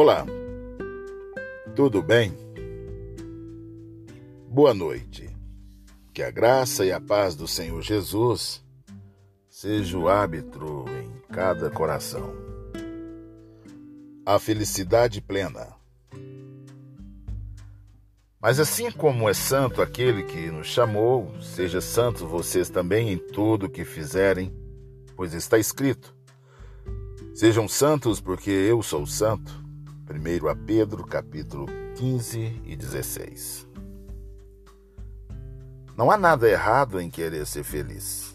Olá, tudo bem? Boa noite. Que a graça e a paz do Senhor Jesus seja o árbitro em cada coração. A felicidade plena. Mas assim como é santo aquele que nos chamou, seja santo vocês também em tudo que fizerem, pois está escrito: Sejam santos porque eu sou santo. 1 a Pedro, capítulo 15 e 16. Não há nada errado em querer ser feliz.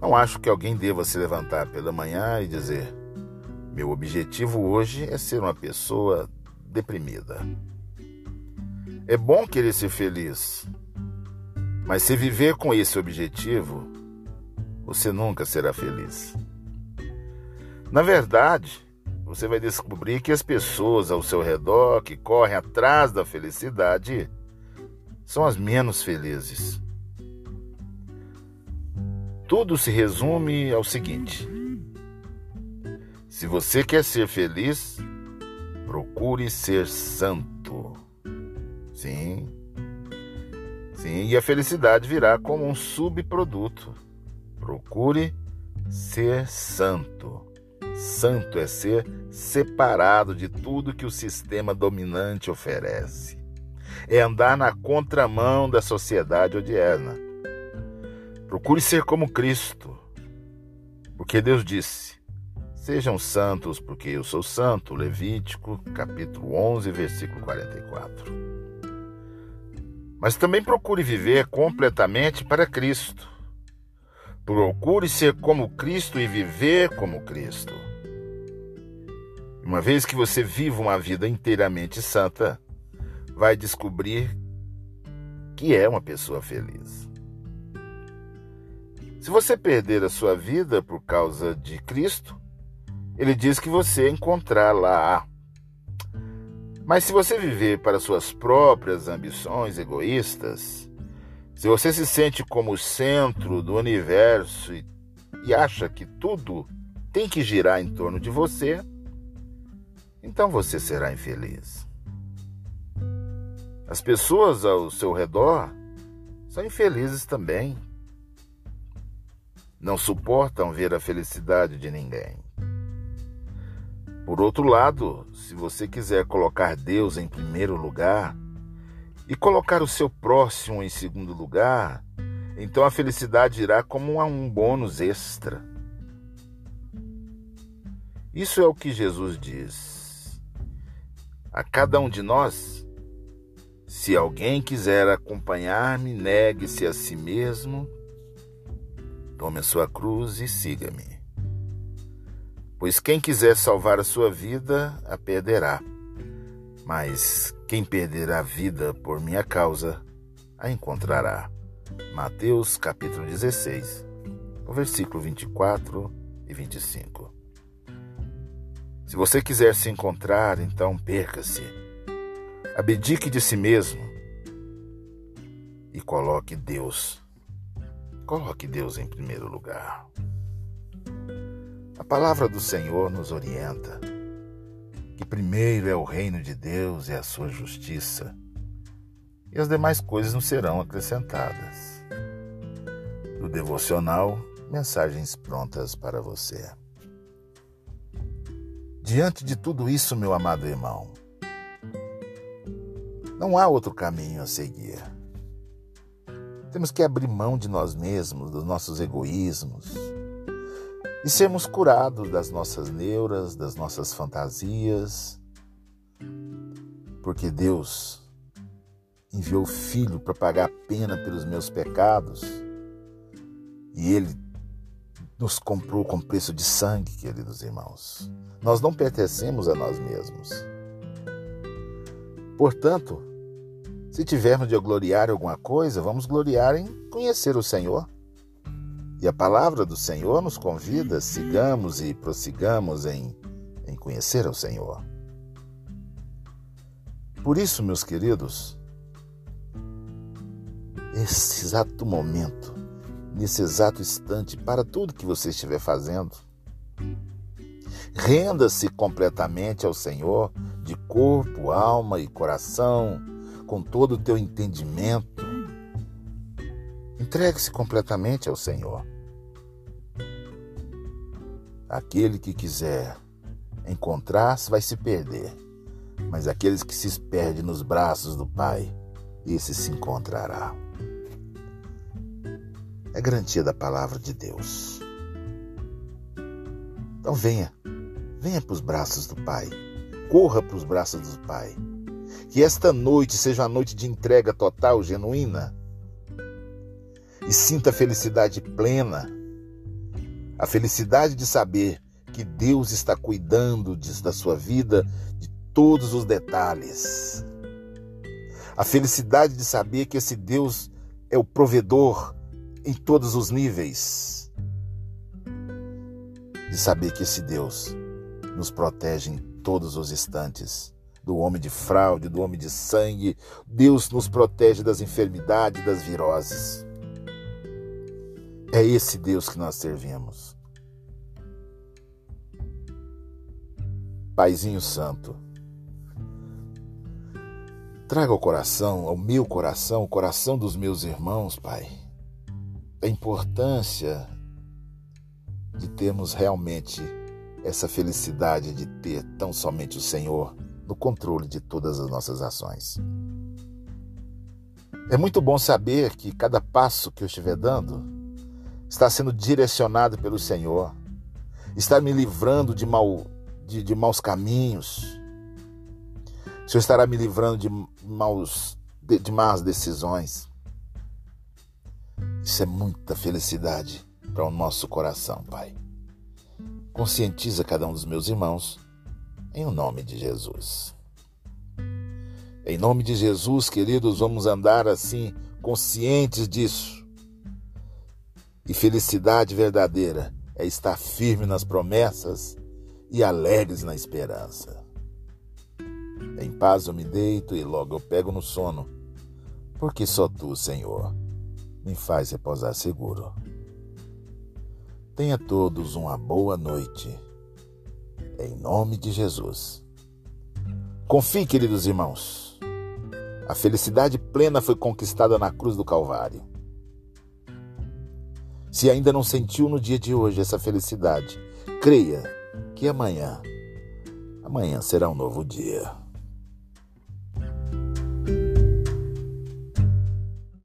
Não acho que alguém deva se levantar pela manhã e dizer: meu objetivo hoje é ser uma pessoa deprimida. É bom querer ser feliz, mas se viver com esse objetivo, você nunca será feliz. Na verdade, você vai descobrir que as pessoas ao seu redor que correm atrás da felicidade são as menos felizes. Tudo se resume ao seguinte: se você quer ser feliz, procure ser santo. Sim. Sim, e a felicidade virá como um subproduto. Procure ser santo. Santo é ser separado de tudo que o sistema dominante oferece. É andar na contramão da sociedade odierna. Procure ser como Cristo. Porque Deus disse: Sejam santos, porque eu sou santo. Levítico, capítulo 11, versículo 44. Mas também procure viver completamente para Cristo. Procure ser como Cristo e viver como Cristo. Uma vez que você viva uma vida inteiramente santa, vai descobrir que é uma pessoa feliz. Se você perder a sua vida por causa de Cristo, ele diz que você encontrá-la. Mas se você viver para suas próprias ambições egoístas, se você se sente como o centro do universo e, e acha que tudo tem que girar em torno de você, então você será infeliz. As pessoas ao seu redor são infelizes também. Não suportam ver a felicidade de ninguém. Por outro lado, se você quiser colocar Deus em primeiro lugar e colocar o seu próximo em segundo lugar, então a felicidade irá como um bônus extra. Isso é o que Jesus diz a cada um de nós: se alguém quiser acompanhar-me, negue-se a si mesmo, tome a sua cruz e siga-me. Pois quem quiser salvar a sua vida, a perderá. Mas quem perder a vida por minha causa, a encontrará. Mateus capítulo 16, versículo 24 e 25. Se você quiser se encontrar, então perca-se. Abdique de si mesmo e coloque Deus. Coloque Deus em primeiro lugar. A palavra do Senhor nos orienta que primeiro é o reino de Deus e a sua justiça, e as demais coisas não serão acrescentadas. Do devocional, mensagens prontas para você. Diante de tudo isso, meu amado irmão, não há outro caminho a seguir. Temos que abrir mão de nós mesmos, dos nossos egoísmos e sermos curados das nossas neuras, das nossas fantasias, porque Deus enviou o Filho para pagar a pena pelos meus pecados e Ele nos comprou com preço de sangue, queridos irmãos. Nós não pertencemos a nós mesmos. Portanto, se tivermos de gloriar alguma coisa, vamos gloriar em conhecer o Senhor. E a palavra do Senhor nos convida, sigamos e prossigamos em, em conhecer o Senhor. Por isso, meus queridos, esse exato momento nesse exato instante para tudo que você estiver fazendo. Renda-se completamente ao Senhor, de corpo, alma e coração, com todo o teu entendimento. Entregue-se completamente ao Senhor. Aquele que quiser encontrar-se vai se perder, mas aqueles que se perdem nos braços do Pai, esse se encontrará. É garantia da palavra de Deus. Então venha, venha para os braços do Pai, corra para os braços do Pai. Que esta noite seja uma noite de entrega total, genuína, e sinta a felicidade plena a felicidade de saber que Deus está cuidando de, da sua vida, de todos os detalhes. A felicidade de saber que esse Deus é o provedor em todos os níveis. De saber que esse Deus nos protege em todos os instantes. Do homem de fraude, do homem de sangue. Deus nos protege das enfermidades, das viroses. É esse Deus que nós servimos. Paizinho Santo, traga ao coração, ao meu coração, o coração dos meus irmãos, Pai, a importância de termos realmente essa felicidade de ter tão somente o Senhor no controle de todas as nossas ações. É muito bom saber que cada passo que eu estiver dando está sendo direcionado pelo Senhor, está me livrando de, mal, de, de maus caminhos. O Senhor estará me livrando de, maus, de, de más decisões. Isso é muita felicidade para o nosso coração, Pai. Conscientiza cada um dos meus irmãos, em nome de Jesus. Em nome de Jesus, queridos, vamos andar assim, conscientes disso e felicidade verdadeira é estar firme nas promessas e alegres na esperança. Em paz eu me deito e logo eu pego no sono, porque só tu, Senhor, me faz repousar seguro. Tenha todos uma boa noite. Em nome de Jesus. Confie, queridos irmãos. A felicidade plena foi conquistada na cruz do Calvário. Se ainda não sentiu no dia de hoje essa felicidade, creia que amanhã, amanhã será um novo dia.